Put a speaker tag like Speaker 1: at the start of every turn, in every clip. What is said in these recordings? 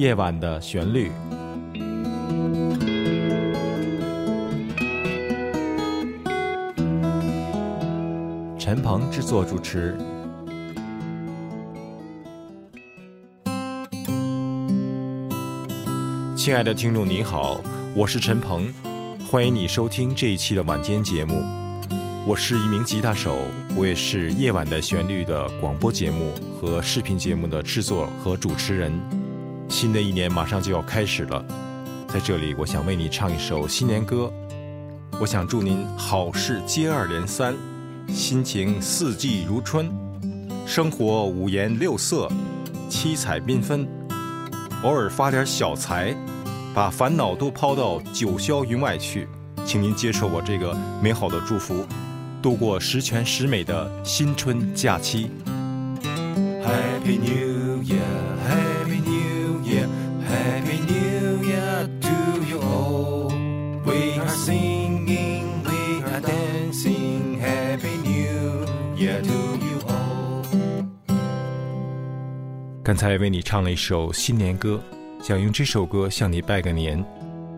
Speaker 1: 夜晚的旋律。陈鹏制作主持。亲爱的听众，你好，我是陈鹏，欢迎你收听这一期的晚间节目。我是一名吉他手，我也是《夜晚的旋律》的广播节目和视频节目的制作和主持人。新的一年马上就要开始了，在这里，我想为你唱一首新年歌。我想祝您好事接二连三。心情四季如春，生活五颜六色，七彩缤纷。偶尔发点小财，把烦恼都抛到九霄云外去。请您接受我这个美好的祝福，度过十全十美的新春假期。Happy New 刚才为你唱了一首新年歌，想用这首歌向你拜个年。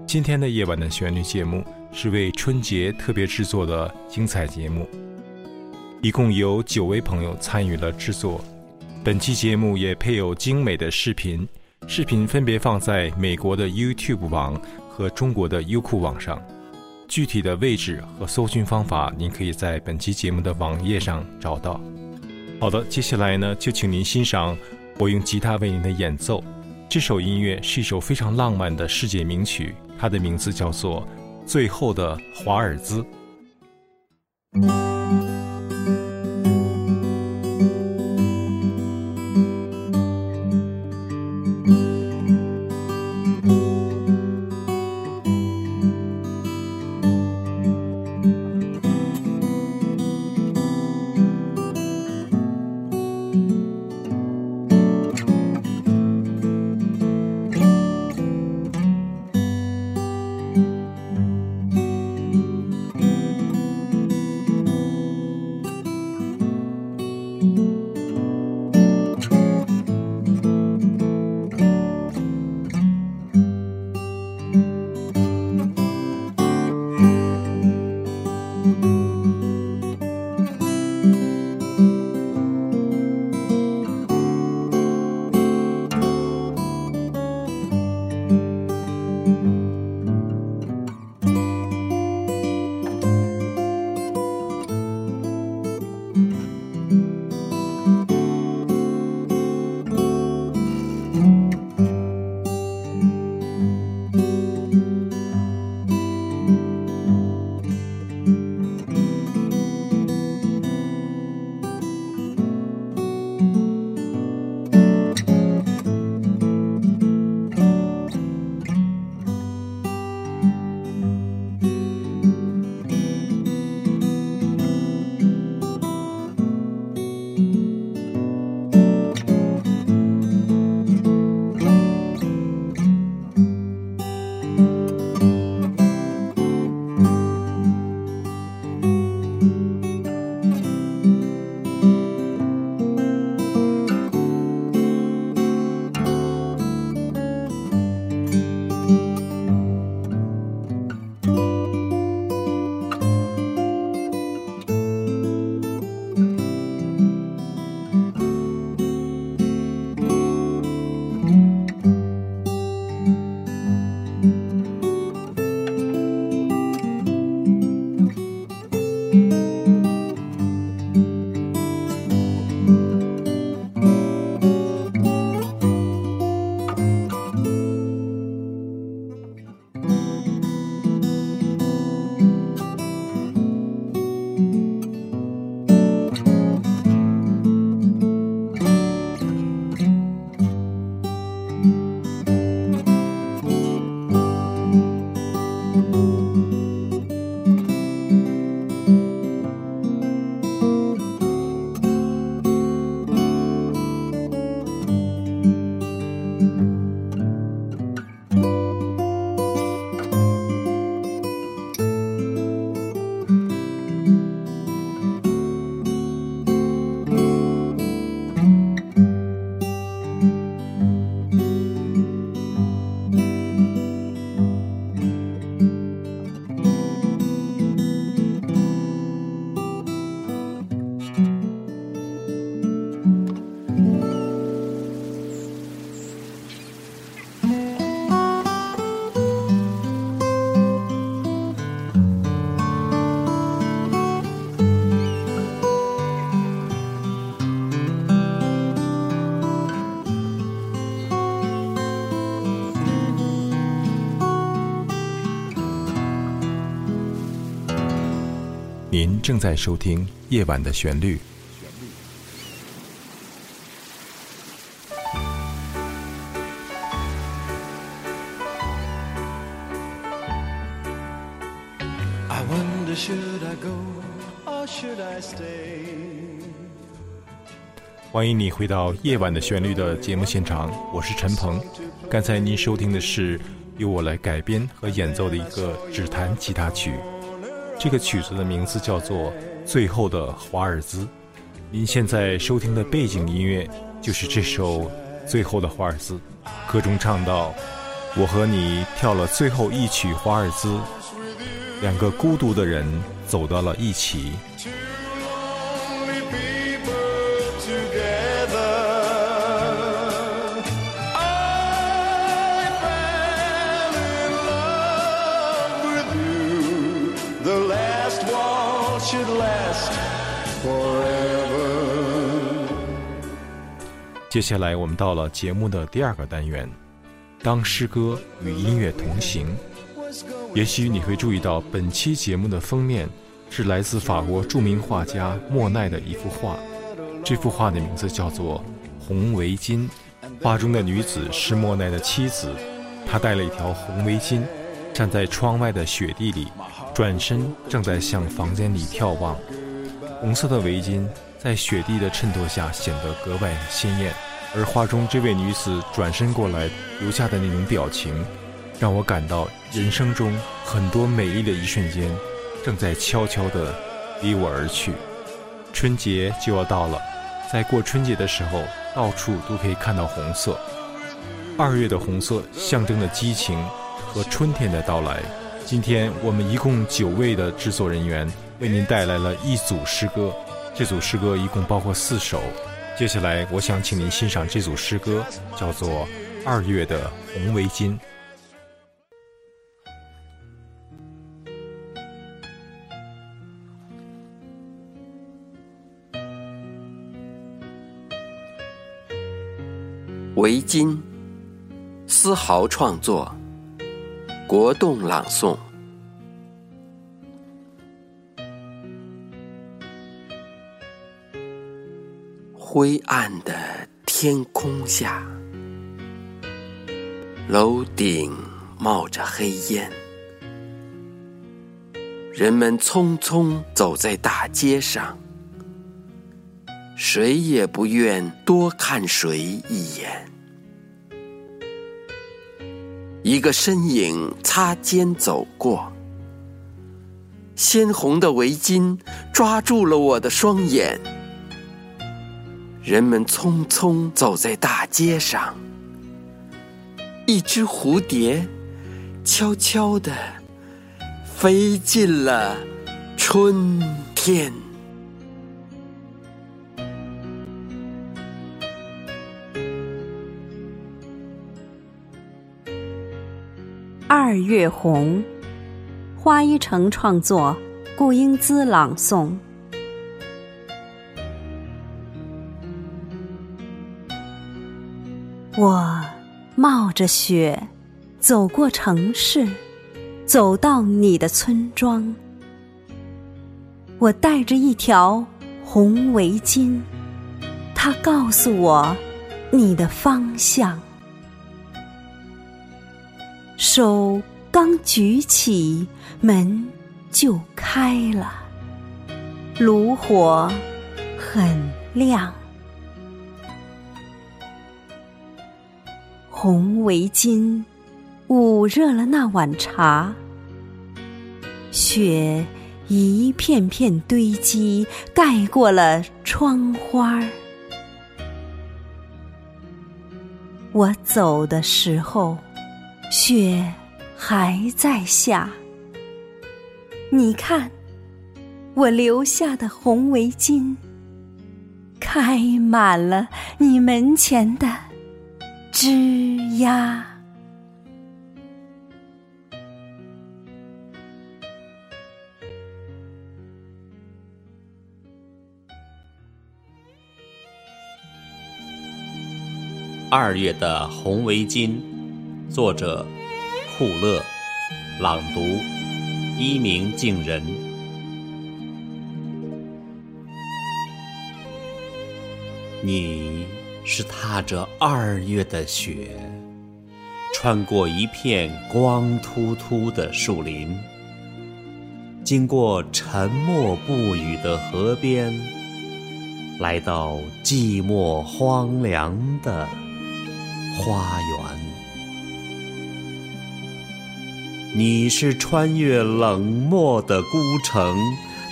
Speaker 1: 今天的夜晚的旋律节目是为春节特别制作的精彩节目，一共有九位朋友参与了制作。本期节目也配有精美的视频，视频分别放在美国的 YouTube 网和中国的优酷网上。具体的位置和搜寻方法，您可以在本期节目的网页上找到。好的，接下来呢，就请您欣赏我用吉他为您的演奏。这首音乐是一首非常浪漫的世界名曲，它的名字叫做《最后的华尔兹》。正在收听《夜晚的旋律》。欢迎你回到《夜晚的旋律》的节目现场，我是陈鹏。刚才您收听的是由我来改编和演奏的一个指弹吉他曲，这个曲子的名字叫做《最后的华尔兹》。您现在收听的背景音乐就是这首《最后的华尔兹》，歌中唱到：“我和你跳了最后一曲华尔兹，两个孤独的人走到了一起。”接下来，我们到了节目的第二个单元，当诗歌与音乐同行。也许你会注意到，本期节目的封面是来自法国著名画家莫奈的一幅画。这幅画的名字叫做《红围巾》。画中的女子是莫奈的妻子，她戴了一条红围巾，站在窗外的雪地里，转身正在向房间里眺望。红色的围巾。在雪地的衬托下显得格外鲜艳，而画中这位女子转身过来留下的那种表情，让我感到人生中很多美丽的一瞬间正在悄悄地离我而去。春节就要到了，在过春节的时候，到处都可以看到红色。二月的红色象征着激情和春天的到来。今天我们一共九位的制作人员为您带来了一组诗歌。这组诗歌一共包括四首，接下来我想请您欣赏这组诗歌，叫做《二月的红围巾》。
Speaker 2: 围巾，丝毫创作，国栋朗诵。灰暗的天空下，楼顶冒着黑烟，人们匆匆走在大街上，谁也不愿多看谁一眼。一个身影擦肩走过，鲜红的围巾抓住了我的双眼。人们匆匆走在大街上，一只蝴蝶悄悄地飞进了春天。
Speaker 3: 二月红，花一城创作，顾英姿朗诵。我冒着雪走过城市，走到你的村庄。我带着一条红围巾，它告诉我你的方向。手刚举起，门就开了，炉火很亮。红围巾捂热了那碗茶，雪一片片堆积，盖过了窗花我走的时候，雪还在下。你看，我留下的红围巾，开满了你门前的。吱呀
Speaker 4: 二月的红围巾作者库勒朗读一鸣惊人。你是踏着二月的雪，穿过一片光秃秃的树林，经过沉默不语的河边，来到寂寞荒凉的花园。你是穿越冷漠的孤城，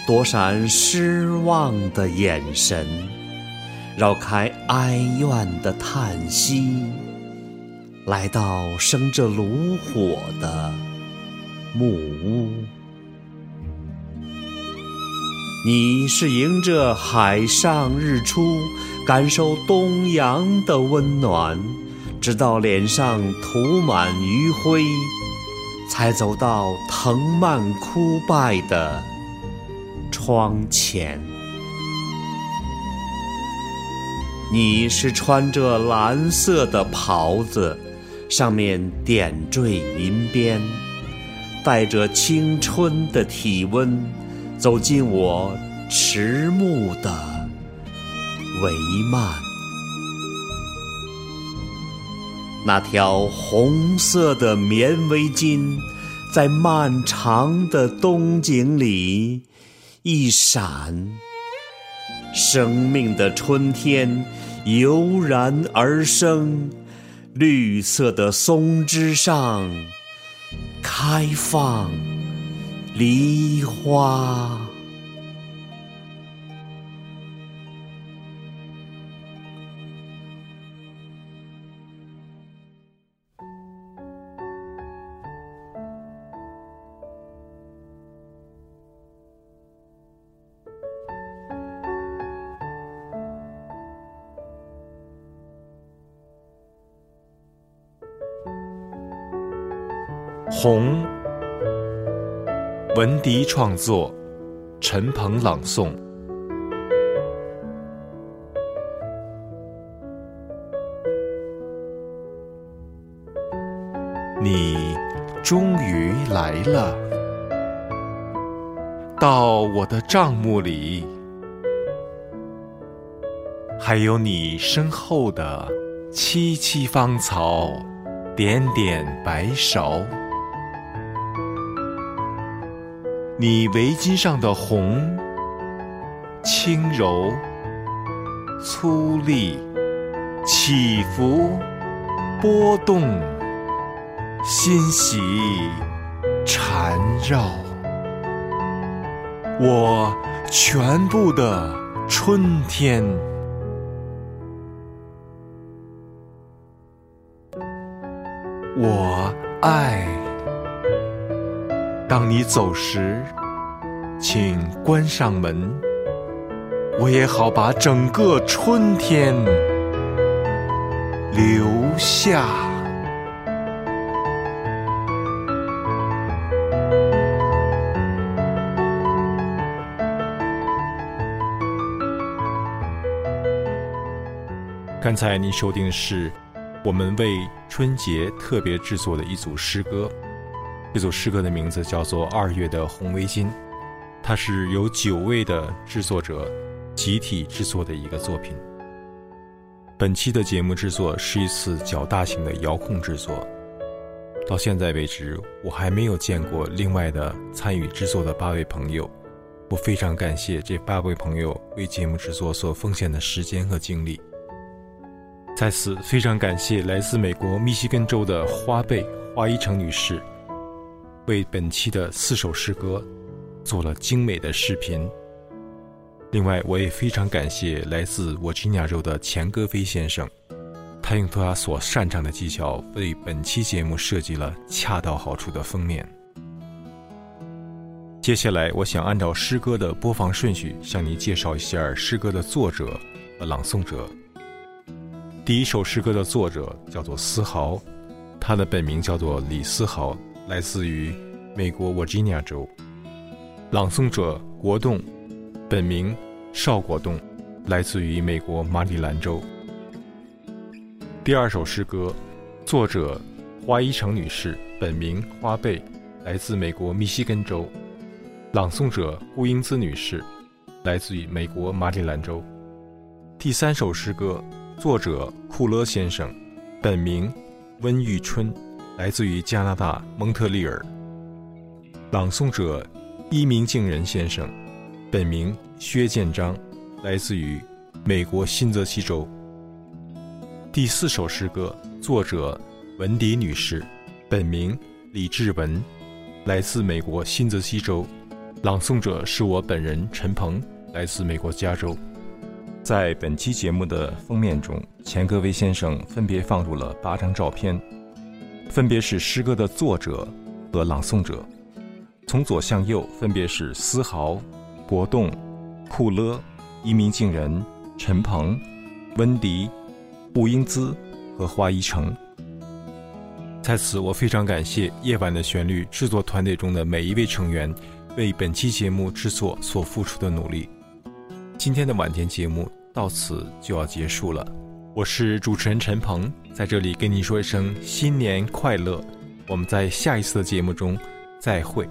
Speaker 4: 躲闪失望的眼神。绕开哀怨的叹息，来到生着炉火的木屋。你是迎着海上日出，感受东洋的温暖，直到脸上涂满余晖，才走到藤蔓枯败的窗前。你是穿着蓝色的袍子，上面点缀银边，带着青春的体温，走进我迟暮的帷幔。那条红色的棉围巾，在漫长的冬景里一闪。生命的春天油然而生，绿色的松枝上开放梨花。
Speaker 1: 红，文迪创作，陈鹏朗诵。你终于来了，到我的帐幕里，还有你身后的萋萋芳草，点点白芍。你围巾上的红，轻柔、粗粝、起伏、波动、欣喜、缠绕，我全部的春天，我爱。当你走时，请关上门，我也好把整个春天留下。刚才您收听的是我们为春节特别制作的一组诗歌。这组诗歌的名字叫做《二月的红围巾》，它是由九位的制作者集体制作的一个作品。本期的节目制作是一次较大型的遥控制作，到现在为止，我还没有见过另外的参与制作的八位朋友。我非常感谢这八位朋友为节目制作所奉献的时间和精力。在此，非常感谢来自美国密西根州的花贝花一成女士。为本期的四首诗歌做了精美的视频。另外，我也非常感谢来自我吉尼亚州的钱戈飞先生，他用他所擅长的技巧为本期节目设计了恰到好处的封面。接下来，我想按照诗歌的播放顺序向您介绍一下诗歌的作者和朗诵者。第一首诗歌的作者叫做思豪，他的本名叫做李思豪。来自于美国沃吉尼亚州，朗诵者国栋，本名邵国栋，来自于美国马里兰州。第二首诗歌，作者花一成女士，本名花贝，来自美国密西根州，朗诵者顾英姿女士，来自于美国马里兰州。第三首诗歌，作者库勒先生，本名温玉春，来自于加拿大蒙特利尔。朗诵者一鸣敬人先生，本名薛建章，来自于美国新泽西州。第四首诗歌，作者文迪女士，本名李志文，来自美国新泽西州。朗诵者是我本人陈鹏，来自美国加州。在本期节目的封面中，钱格维先生分别放入了八张照片，分别是诗歌的作者和朗诵者。从左向右，分别是思豪、国栋、库勒、一鸣惊人、陈鹏、温迪、布英姿和花一成。在此，我非常感谢《夜晚的旋律》制作团队中的每一位成员为本期节目制作所付出的努力。今天的晚间节目到此就要结束了，我是主持人陈鹏，在这里跟你说一声新年快乐，我们在下一次的节目中再会。